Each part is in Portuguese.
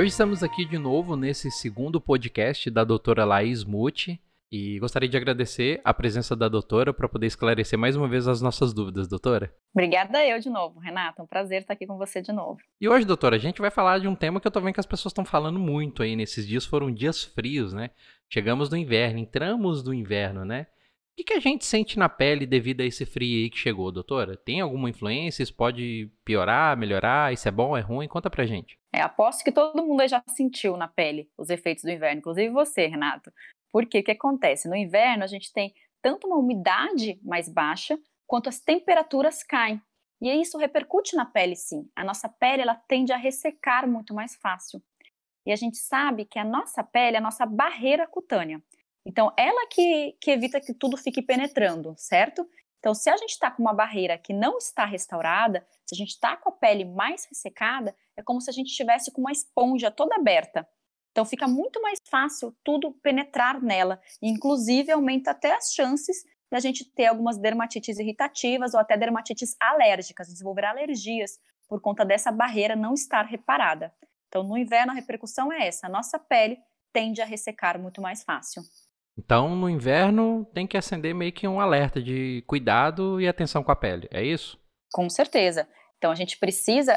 Hoje estamos aqui de novo nesse segundo podcast da doutora Laís Muti. E gostaria de agradecer a presença da doutora para poder esclarecer mais uma vez as nossas dúvidas, doutora. Obrigada eu de novo, Renata. Um prazer estar aqui com você de novo. E hoje, doutora, a gente vai falar de um tema que eu tô vendo que as pessoas estão falando muito aí nesses dias. Foram dias frios, né? Chegamos no inverno, entramos no inverno, né? Que, que a gente sente na pele devido a esse frio aí que chegou, doutora? Tem alguma influência? Isso pode piorar, melhorar? Isso é bom, é ruim? Conta pra gente. É, aposto que todo mundo já sentiu na pele os efeitos do inverno, inclusive você, Renato. Porque o que acontece? No inverno, a gente tem tanto uma umidade mais baixa, quanto as temperaturas caem. E isso repercute na pele, sim. A nossa pele ela tende a ressecar muito mais fácil. E a gente sabe que a nossa pele é a nossa barreira cutânea. Então, ela que, que evita que tudo fique penetrando, certo? Então, se a gente está com uma barreira que não está restaurada, se a gente está com a pele mais ressecada, é como se a gente estivesse com uma esponja toda aberta. Então, fica muito mais fácil tudo penetrar nela, inclusive aumenta até as chances da gente ter algumas dermatites irritativas ou até dermatites alérgicas, desenvolver alergias por conta dessa barreira não estar reparada. Então, no inverno, a repercussão é essa: a nossa pele tende a ressecar muito mais fácil. Então, no inverno, tem que acender meio que um alerta de cuidado e atenção com a pele, é isso? Com certeza. Então, a gente precisa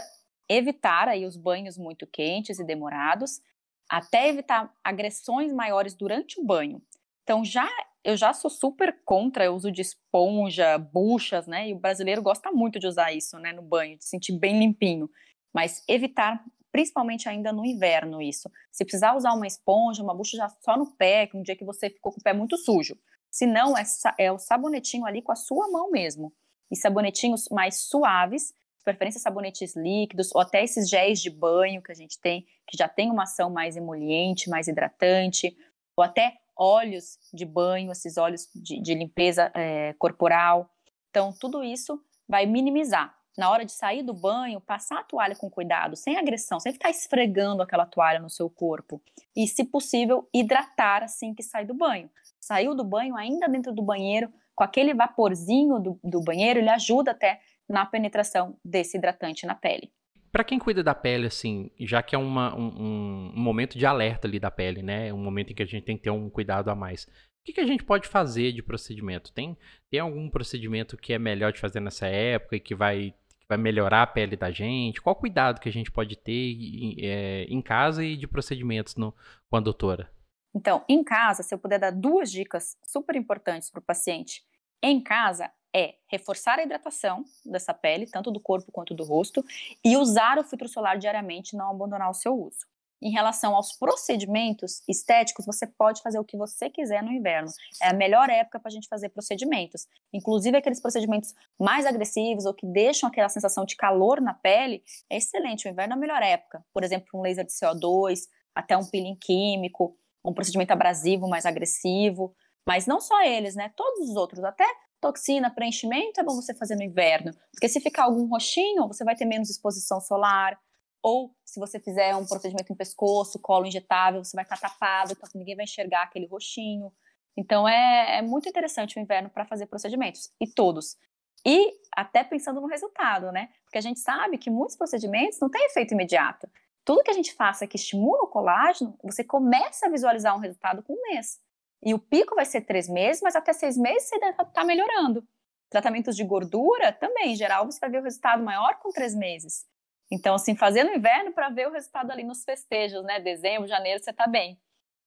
evitar aí os banhos muito quentes e demorados, até evitar agressões maiores durante o banho. Então, já eu já sou super contra o uso de esponja, buchas, né? E o brasileiro gosta muito de usar isso, né, no banho, de sentir bem limpinho. Mas evitar principalmente ainda no inverno isso. Se precisar usar uma esponja, uma bucha já só no pé, um dia que você ficou com o pé muito sujo. Se não, é, é o sabonetinho ali com a sua mão mesmo. E sabonetinhos mais suaves, de preferência sabonetes líquidos, ou até esses géis de banho que a gente tem, que já tem uma ação mais emoliente, mais hidratante, ou até óleos de banho, esses óleos de, de limpeza é, corporal. Então, tudo isso vai minimizar na hora de sair do banho, passar a toalha com cuidado, sem agressão, sem ficar esfregando aquela toalha no seu corpo. E, se possível, hidratar assim que sai do banho. Saiu do banho, ainda dentro do banheiro, com aquele vaporzinho do, do banheiro, ele ajuda até na penetração desse hidratante na pele. Para quem cuida da pele, assim, já que é uma, um, um, momento de alerta ali da pele, né? Um momento em que a gente tem que ter um cuidado a mais. O que, que, a gente pode fazer de procedimento? Tem, tem algum procedimento que é melhor de fazer nessa época e que vai vai melhorar a pele da gente? Qual cuidado que a gente pode ter é, em casa e de procedimentos no, com a doutora? Então, em casa, se eu puder dar duas dicas super importantes para o paciente, em casa é reforçar a hidratação dessa pele, tanto do corpo quanto do rosto, e usar o filtro solar diariamente, não abandonar o seu uso. Em relação aos procedimentos estéticos, você pode fazer o que você quiser no inverno. É a melhor época para a gente fazer procedimentos. Inclusive aqueles procedimentos mais agressivos ou que deixam aquela sensação de calor na pele, é excelente. O inverno é a melhor época. Por exemplo, um laser de CO2, até um peeling químico, um procedimento abrasivo mais agressivo. Mas não só eles, né? Todos os outros, até toxina, preenchimento, é bom você fazer no inverno. Porque se ficar algum roxinho, você vai ter menos exposição solar, ou se você fizer um procedimento em pescoço, colo injetável, você vai estar tapado, então ninguém vai enxergar aquele roxinho. Então é, é muito interessante o inverno para fazer procedimentos, e todos. E até pensando no resultado, né? Porque a gente sabe que muitos procedimentos não têm efeito imediato. Tudo que a gente faça que estimula o colágeno, você começa a visualizar um resultado com um mês. E o pico vai ser três meses, mas até seis meses você está tá melhorando. Tratamentos de gordura também, em geral, você vai ver o resultado maior com três meses. Então, assim, fazer no inverno para ver o resultado ali nos festejos, né? Dezembro, janeiro, você está bem.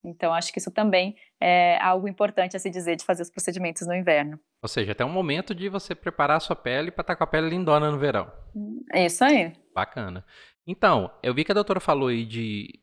Então, acho que isso também é algo importante a se dizer de fazer os procedimentos no inverno. Ou seja, até um momento de você preparar a sua pele para estar tá com a pele lindona no verão. É isso aí. Bacana. Então, eu vi que a doutora falou aí de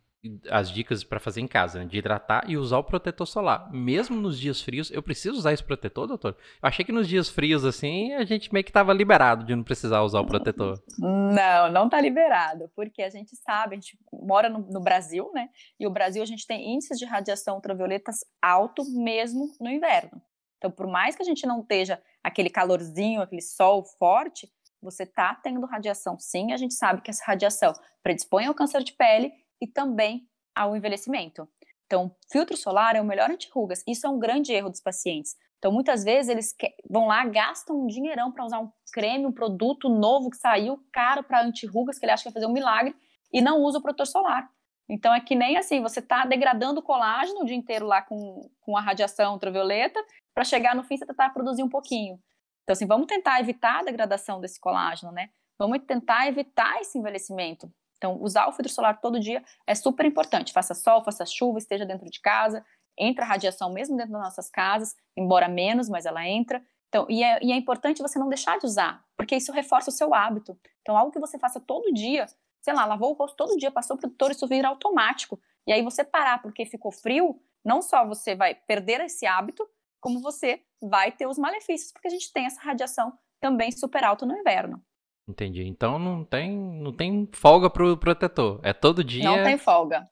as dicas para fazer em casa, né? de hidratar e usar o protetor solar. Mesmo nos dias frios, eu preciso usar esse protetor, doutor? Eu achei que nos dias frios, assim, a gente meio que estava liberado de não precisar usar o protetor. Não, não está liberado, porque a gente sabe, a gente mora no, no, Brasil, né? E o Brasil a gente tem índices de radiação ultravioletas alto mesmo no inverno. Então, por mais que a gente não esteja aquele calorzinho, aquele sol forte, você está tendo radiação sim. A gente sabe que essa radiação predispõe ao câncer de pele e também ao envelhecimento. Então, filtro solar é o melhor anti-rugas. Isso é um grande erro dos pacientes. Então, muitas vezes eles vão lá, gastam um dinheirão para usar um creme, um produto novo que saiu, caro para anti-rugas, que ele acha que vai fazer um milagre, e não usa o protetor solar. Então é que nem assim, você está degradando o colágeno o dia inteiro lá com, com a radiação ultravioleta, para chegar no fim você tentar produzir um pouquinho. Então, assim, vamos tentar evitar a degradação desse colágeno, né? Vamos tentar evitar esse envelhecimento. Então, usar o filtro solar todo dia é super importante. Faça sol, faça chuva, esteja dentro de casa, entra radiação mesmo dentro das nossas casas, embora menos, mas ela entra. Então, e é, e é importante você não deixar de usar, porque isso reforça o seu hábito. Então, algo que você faça todo dia, sei lá, lavou o rosto todo dia, passou o protetor, isso vira automático. E aí você parar porque ficou frio, não só você vai perder esse hábito, como você vai ter os malefícios, porque a gente tem essa radiação também super alta no inverno. Entendi. Então não tem, não tem folga pro protetor. É todo dia. Não tem folga.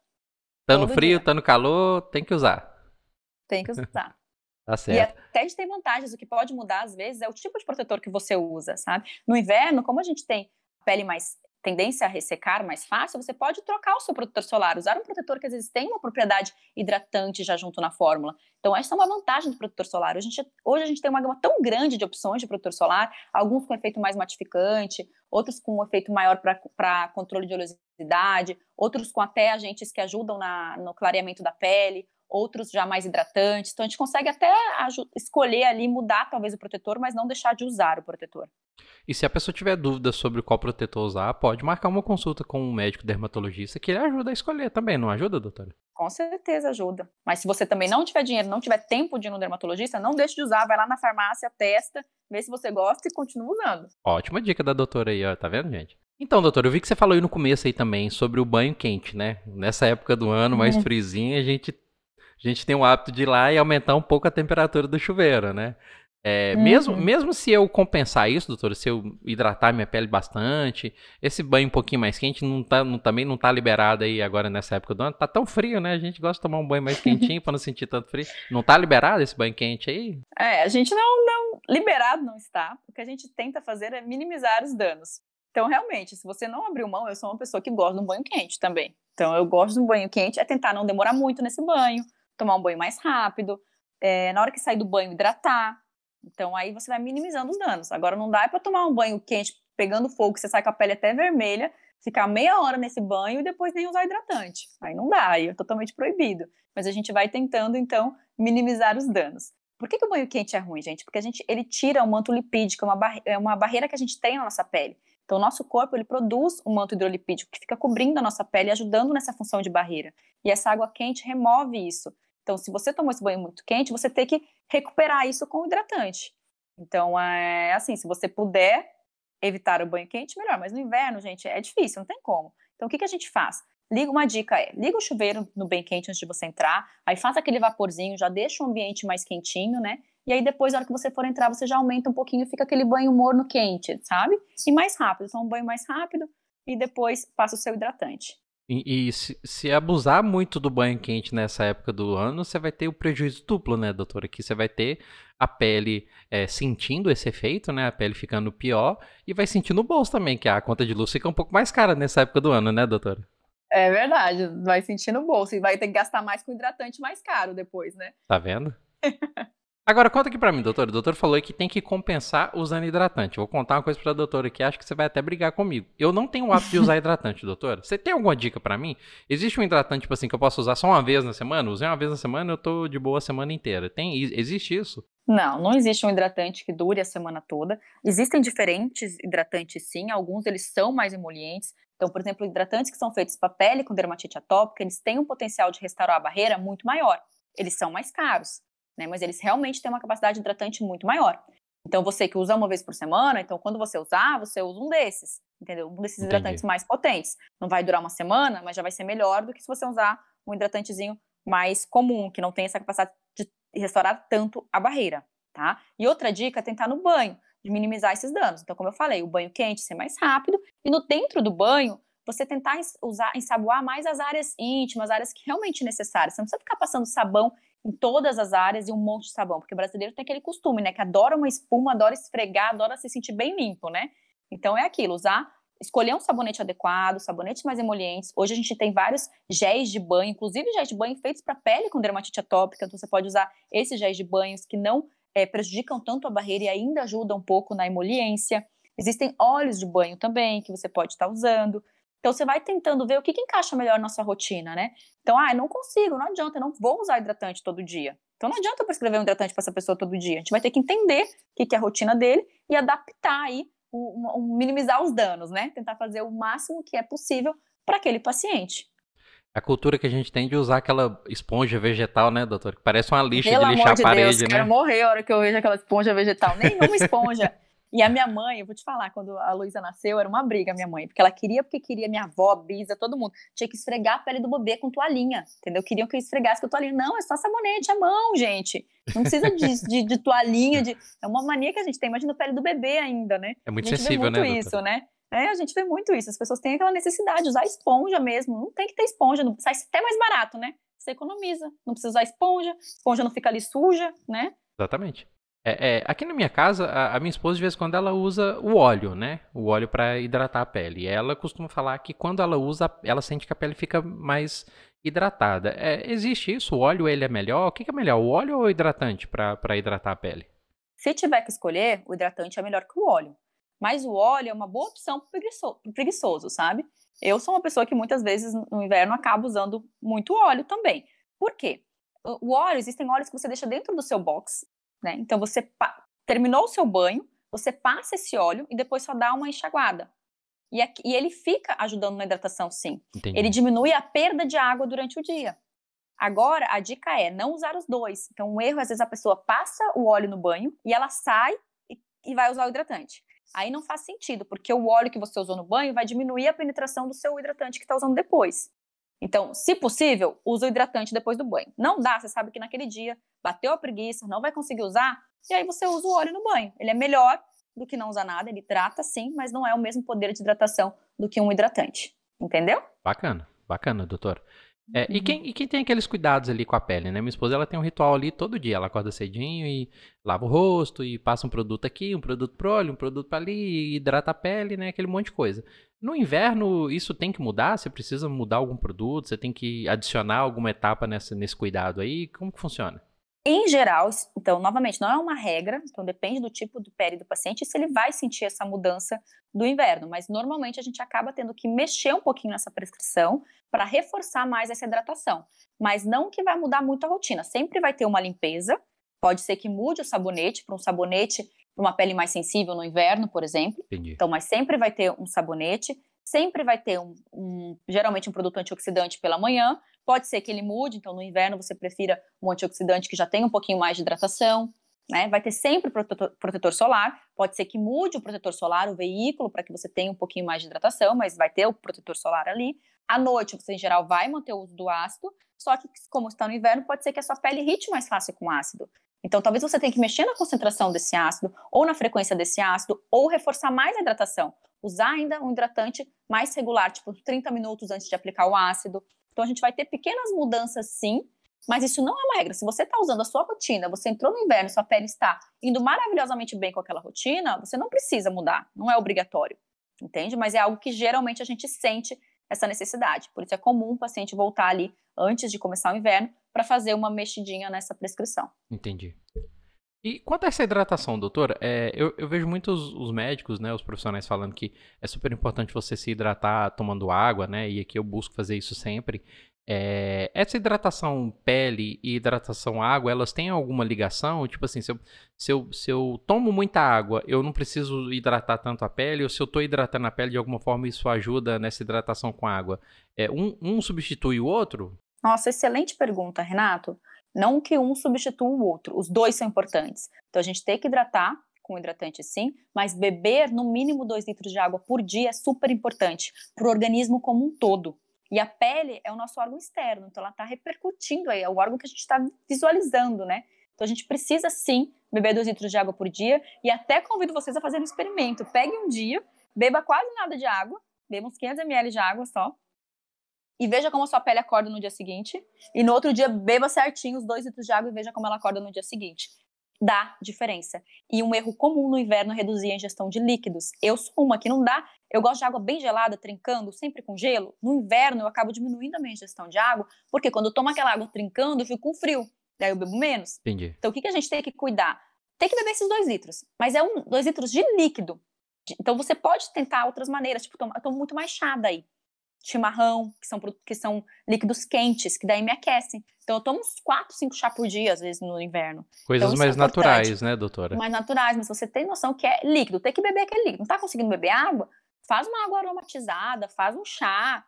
Tá no frio, dia. tá no calor, tem que usar. Tem que usar. tá certo. E até a gente tem vantagens. O que pode mudar, às vezes, é o tipo de protetor que você usa, sabe? No inverno, como a gente tem pele mais tendência a ressecar mais fácil, você pode trocar o seu protetor solar, usar um protetor que às vezes tem uma propriedade hidratante já junto na fórmula. Então, essa é uma vantagem do protetor solar. Hoje a gente, hoje a gente tem uma gama tão grande de opções de protetor solar, alguns com efeito mais matificante, outros com um efeito maior para controle de oleosidade, outros com até agentes que ajudam na, no clareamento da pele, outros já mais hidratantes. Então, a gente consegue até escolher ali, mudar talvez o protetor, mas não deixar de usar o protetor. E se a pessoa tiver dúvida sobre qual protetor usar, pode marcar uma consulta com um médico dermatologista que ele ajuda a escolher também, não ajuda, doutora? Com certeza ajuda. Mas se você também não tiver dinheiro, não tiver tempo de ir no dermatologista, não deixe de usar, vai lá na farmácia, testa, vê se você gosta e continua usando. Ótima dica da doutora aí, ó, tá vendo, gente? Então, doutora, eu vi que você falou aí no começo aí também sobre o banho quente, né? Nessa época do ano, mais uhum. frizinho, a gente, a gente tem o hábito de ir lá e aumentar um pouco a temperatura do chuveiro, né? É, uhum. mesmo, mesmo se eu compensar isso, doutora, se eu hidratar minha pele bastante, esse banho um pouquinho mais quente não tá, não, também não tá liberado aí agora nessa época do ano. Tá tão frio, né? A gente gosta de tomar um banho mais quentinho para não sentir tanto frio. Não tá liberado esse banho quente aí? É, a gente não, não. Liberado não está. O que a gente tenta fazer é minimizar os danos. Então, realmente, se você não abriu mão, eu sou uma pessoa que gosta de um banho quente também. Então, eu gosto de um banho quente, é tentar não demorar muito nesse banho, tomar um banho mais rápido. É, na hora que sair do banho, hidratar então aí você vai minimizando os danos. Agora não dá para tomar um banho quente pegando fogo, você sai com a pele até vermelha, ficar meia hora nesse banho e depois nem usar hidratante. Aí não dá, aí é totalmente proibido. Mas a gente vai tentando então minimizar os danos. Por que, que o banho quente é ruim, gente? Porque a gente, ele tira o manto lipídico, é uma, é uma barreira que a gente tem na nossa pele. Então, o nosso corpo ele produz um manto hidrolipídico que fica cobrindo a nossa pele, ajudando nessa função de barreira. E essa água quente remove isso. Então, se você tomou esse banho muito quente, você tem que recuperar isso com hidratante. Então, é assim, se você puder evitar o banho quente, melhor. Mas no inverno, gente, é difícil, não tem como. Então, o que, que a gente faz? Liga uma dica é, liga o chuveiro no bem quente antes de você entrar, aí faz aquele vaporzinho, já deixa o ambiente mais quentinho, né? E aí depois, na hora que você for entrar, você já aumenta um pouquinho, fica aquele banho morno quente, sabe? E mais rápido, então um banho mais rápido e depois passa o seu hidratante. E, e se, se, abusar muito do banho quente nessa época do ano, você vai ter o prejuízo duplo, né, doutora? Que você vai ter a pele é, sentindo esse efeito, né? A pele ficando pior e vai sentir no bolso também, que a conta de luz fica um pouco mais cara nessa época do ano, né, doutora? É verdade, vai sentir no bolso e vai ter que gastar mais com hidratante mais caro depois, né? Tá vendo? Agora, conta aqui pra mim, doutor. O doutor falou que tem que compensar usando hidratante. vou contar uma coisa pra doutora que acho que você vai até brigar comigo. Eu não tenho o hábito de usar hidratante, doutora. Você tem alguma dica para mim? Existe um hidratante, tipo assim, que eu posso usar só uma vez na semana? Usei uma vez na semana, eu tô de boa a semana inteira. Tem, existe isso? Não, não existe um hidratante que dure a semana toda. Existem diferentes hidratantes, sim. Alguns eles são mais emolientes. Então, por exemplo, hidratantes que são feitos para pele com dermatite atópica, eles têm um potencial de restaurar a barreira muito maior. Eles são mais caros né? Mas eles realmente têm uma capacidade hidratante muito maior. Então, você que usa uma vez por semana, então quando você usar, você usa um desses, entendeu? Um desses Entendi. hidratantes mais potentes. Não vai durar uma semana, mas já vai ser melhor do que se você usar um hidratantezinho mais comum, que não tem essa capacidade de restaurar tanto a barreira, tá? E outra dica é tentar no banho, de minimizar esses danos. Então, como eu falei, o banho quente ser mais rápido e no dentro do banho, você tentar usar, ensaboar mais as áreas íntimas, áreas que realmente necessárias. Você não precisa ficar passando sabão em todas as áreas e um monte de sabão, porque o brasileiro tem aquele costume, né, que adora uma espuma, adora esfregar, adora se sentir bem limpo, né? Então é aquilo, usar, escolher um sabonete adequado, sabonetes mais emolientes. Hoje a gente tem vários géis de banho, inclusive géis de banho feitos para pele com dermatite atópica, então você pode usar esses géis de banhos que não é, prejudicam tanto a barreira e ainda ajudam um pouco na emoliência. Existem óleos de banho também que você pode estar usando. Então você vai tentando ver o que, que encaixa melhor na sua rotina, né? Então, ah, não consigo, não adianta, eu não vou usar hidratante todo dia. Então não adianta eu prescrever um hidratante para essa pessoa todo dia. A gente vai ter que entender o que, que é a rotina dele e adaptar aí, um, um, minimizar os danos, né? Tentar fazer o máximo que é possível para aquele paciente. A cultura que a gente tem de usar aquela esponja vegetal, né, doutor? Que parece uma lixa Pelo de lixar de a parede, Deus, né? Quero morrer a hora que eu vejo aquela esponja vegetal. Nenhuma esponja. E a minha mãe, eu vou te falar, quando a Luísa nasceu, era uma briga, a minha mãe, porque ela queria, porque queria, minha avó, bisa, todo mundo, tinha que esfregar a pele do bebê com toalhinha, entendeu? Queriam que eu esfregasse com toalhinha. Não, é só sabonete, é mão, gente. Não precisa de, de, de, toalhinha, de... é uma mania que a gente tem. Imagina a pele do bebê ainda, né? É muito sensível, muito né? isso, né? É, a gente vê muito isso. As pessoas têm aquela necessidade de usar esponja mesmo. Não tem que ter esponja, não sai até mais barato, né? Você economiza, não precisa usar esponja, esponja não fica ali suja, né? Exatamente. É, é, aqui na minha casa, a, a, minha esposa, de vez em quando, ela usa o óleo, né? O óleo para hidratar a pele. E ela costuma falar que quando ela usa, ela sente que a pele fica mais hidratada. É, existe isso? O óleo ele é melhor? O que, que é melhor, o óleo ou o hidratante para hidratar a pele? Se tiver que escolher, o hidratante é melhor que o óleo. Mas o óleo é uma boa opção para preguiçoso, preguiçoso, sabe? Eu sou uma pessoa que muitas vezes no inverno acaba usando muito óleo também. Por quê? O óleo, existem óleos que você deixa dentro do seu box, né? Então você terminou o seu banho, você passa esse óleo e depois só dá uma enxaguada. E, aqui, e ele fica ajudando na hidratação, sim. Entendi. Ele diminui a perda de água durante o dia. Agora, a dica é não usar os dois. Então, um erro, às vezes, a pessoa passa o óleo no banho e ela sai e, e vai usar o hidratante. Aí não faz sentido, porque o óleo que você usou no banho vai diminuir a penetração do seu hidratante que está usando depois. Então, se possível, use o hidratante depois do banho. Não dá, você sabe que naquele dia bateu a preguiça, não vai conseguir usar, e aí você usa o óleo no banho. Ele é melhor do que não usar nada, ele hidrata sim, mas não é o mesmo poder de hidratação do que um hidratante. Entendeu? Bacana, bacana, doutor. É, e, uhum. quem, e quem tem aqueles cuidados ali com a pele, né? Minha esposa ela tem um ritual ali todo dia. Ela acorda cedinho e lava o rosto e passa um produto aqui, um produto pro olho, um produto para ali, hidrata a pele, né? Aquele monte de coisa. No inverno, isso tem que mudar? Você precisa mudar algum produto? Você tem que adicionar alguma etapa nessa, nesse cuidado aí? Como que funciona? Em geral, então, novamente, não é uma regra, então depende do tipo de pele do paciente e se ele vai sentir essa mudança do inverno, mas normalmente a gente acaba tendo que mexer um pouquinho nessa prescrição para reforçar mais essa hidratação, mas não que vai mudar muito a rotina, sempre vai ter uma limpeza, pode ser que mude o sabonete para um sabonete uma pele mais sensível no inverno, por exemplo. Entendi. Então, mas sempre vai ter um sabonete, sempre vai ter um, um, geralmente um produto antioxidante pela manhã. Pode ser que ele mude, então no inverno você prefira um antioxidante que já tem um pouquinho mais de hidratação. Né? Vai ter sempre protetor, protetor solar. Pode ser que mude o protetor solar, o veículo, para que você tenha um pouquinho mais de hidratação, mas vai ter o protetor solar ali. À noite, você em geral vai manter o uso do ácido, só que como está no inverno, pode ser que a sua pele irrite mais fácil com ácido. Então, talvez você tenha que mexer na concentração desse ácido, ou na frequência desse ácido, ou reforçar mais a hidratação. Usar ainda um hidratante mais regular, tipo 30 minutos antes de aplicar o ácido. Então, a gente vai ter pequenas mudanças, sim, mas isso não é uma regra. Se você está usando a sua rotina, você entrou no inverno, sua pele está indo maravilhosamente bem com aquela rotina, você não precisa mudar, não é obrigatório, entende? Mas é algo que geralmente a gente sente essa necessidade. Por isso é comum o paciente voltar ali antes de começar o inverno para fazer uma mexidinha nessa prescrição. Entendi. E quanto a essa hidratação, doutor, é, eu, eu, vejo muitos os médicos, né, os profissionais falando que é super importante você se hidratar tomando água, né, e aqui eu busco fazer isso sempre. É, essa hidratação pele e hidratação água, elas têm alguma ligação? Tipo assim, se eu, se, eu, se eu tomo muita água, eu não preciso hidratar tanto a pele, ou se eu estou hidratando a pele de alguma forma, isso ajuda nessa hidratação com água? É, um, um substitui o outro? Nossa, excelente pergunta, Renato. Não que um substitua o outro, os dois são importantes. Então a gente tem que hidratar com hidratante sim, mas beber no mínimo 2 litros de água por dia é super importante para o organismo como um todo. E a pele é o nosso órgão externo, então ela está repercutindo aí, é o órgão que a gente está visualizando, né? Então a gente precisa sim beber 2 litros de água por dia e até convido vocês a fazerem um experimento. Pegue um dia, beba quase nada de água, beba uns 500 ml de água só, e veja como a sua pele acorda no dia seguinte. E no outro dia, beba certinho os dois litros de água e veja como ela acorda no dia seguinte. Dá diferença. E um erro comum no inverno é reduzir a ingestão de líquidos. Eu sou uma que não dá. Eu gosto de água bem gelada, trincando, sempre com gelo. No inverno, eu acabo diminuindo a minha ingestão de água, porque quando eu tomo aquela água trincando, eu fico com frio. Daí eu bebo menos. Entendi. Então, o que, que a gente tem que cuidar? Tem que beber esses dois litros. Mas é um, dois litros de líquido. Então, você pode tentar outras maneiras. Tipo, eu tomo muito mais chá daí. chimarrão, que são, que são líquidos quentes, que daí me aquecem. Então eu tomo uns 4, 5 chá por dia, às vezes, no inverno. Coisas então, mais é naturais, né, doutora? Mais naturais, mas você tem noção que é líquido, tem que beber aquele líquido. Não tá conseguindo beber água? Faz uma água aromatizada, faz um chá,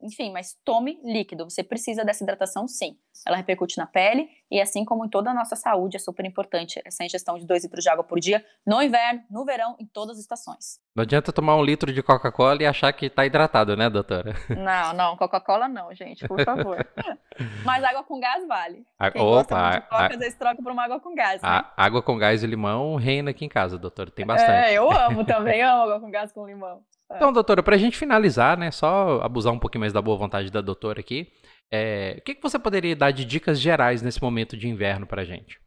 enfim, mas tome líquido. Você precisa dessa hidratação, sim. Ela repercute na pele e, assim como em toda a nossa saúde, é super importante essa ingestão de 2 litros de água por dia, no inverno, no verão, em todas as estações. Não adianta tomar um litro de Coca-Cola e achar que está hidratado, né, doutora? Não, não, Coca-Cola não, gente, por favor. mas água com gás vale. A, Quem opa, de coca, a, às vezes troca por uma água com gás. Né? Água com gás e limão reina aqui em casa, doutora. Tem bastante. É, eu amo também, amo água com gás com limão. É. Então, doutora, para a gente finalizar, né, só abusar um pouquinho mais da boa vontade da doutora aqui, é, o que, que você poderia dar de dicas gerais nesse momento de inverno para a gente?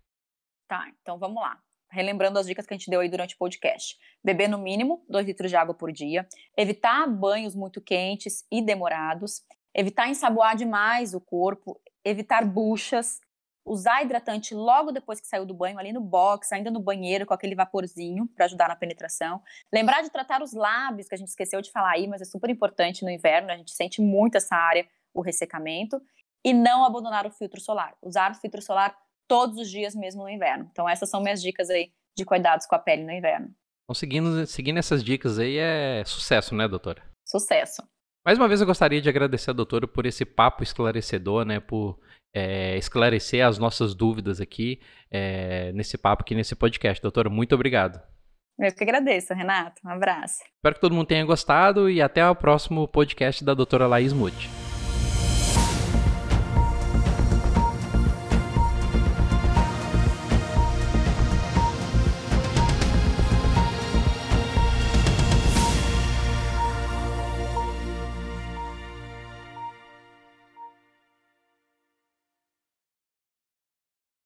Tá, então vamos lá. Relembrando as dicas que a gente deu aí durante o podcast. Beber no mínimo 2 litros de água por dia, evitar banhos muito quentes e demorados, evitar ensaboar demais o corpo, evitar buchas, usar hidratante logo depois que saiu do banho, ali no box, ainda no banheiro, com aquele vaporzinho para ajudar na penetração. Lembrar de tratar os lábios, que a gente esqueceu de falar aí, mas é super importante no inverno, a gente sente muito essa área, o ressecamento. E não abandonar o filtro solar. Usar o filtro solar todos os dias, mesmo no inverno. Então, essas são minhas dicas aí de cuidados com a pele no inverno. Então, seguindo, seguindo essas dicas aí é sucesso, né, doutora? Sucesso. Mais uma vez eu gostaria de agradecer a doutora por esse papo esclarecedor, né, por é, esclarecer as nossas dúvidas aqui é, nesse papo aqui nesse podcast. Doutora, muito obrigado. Eu que agradeço, Renato. Um abraço. Espero que todo mundo tenha gostado e até o próximo podcast da doutora Laís Mude.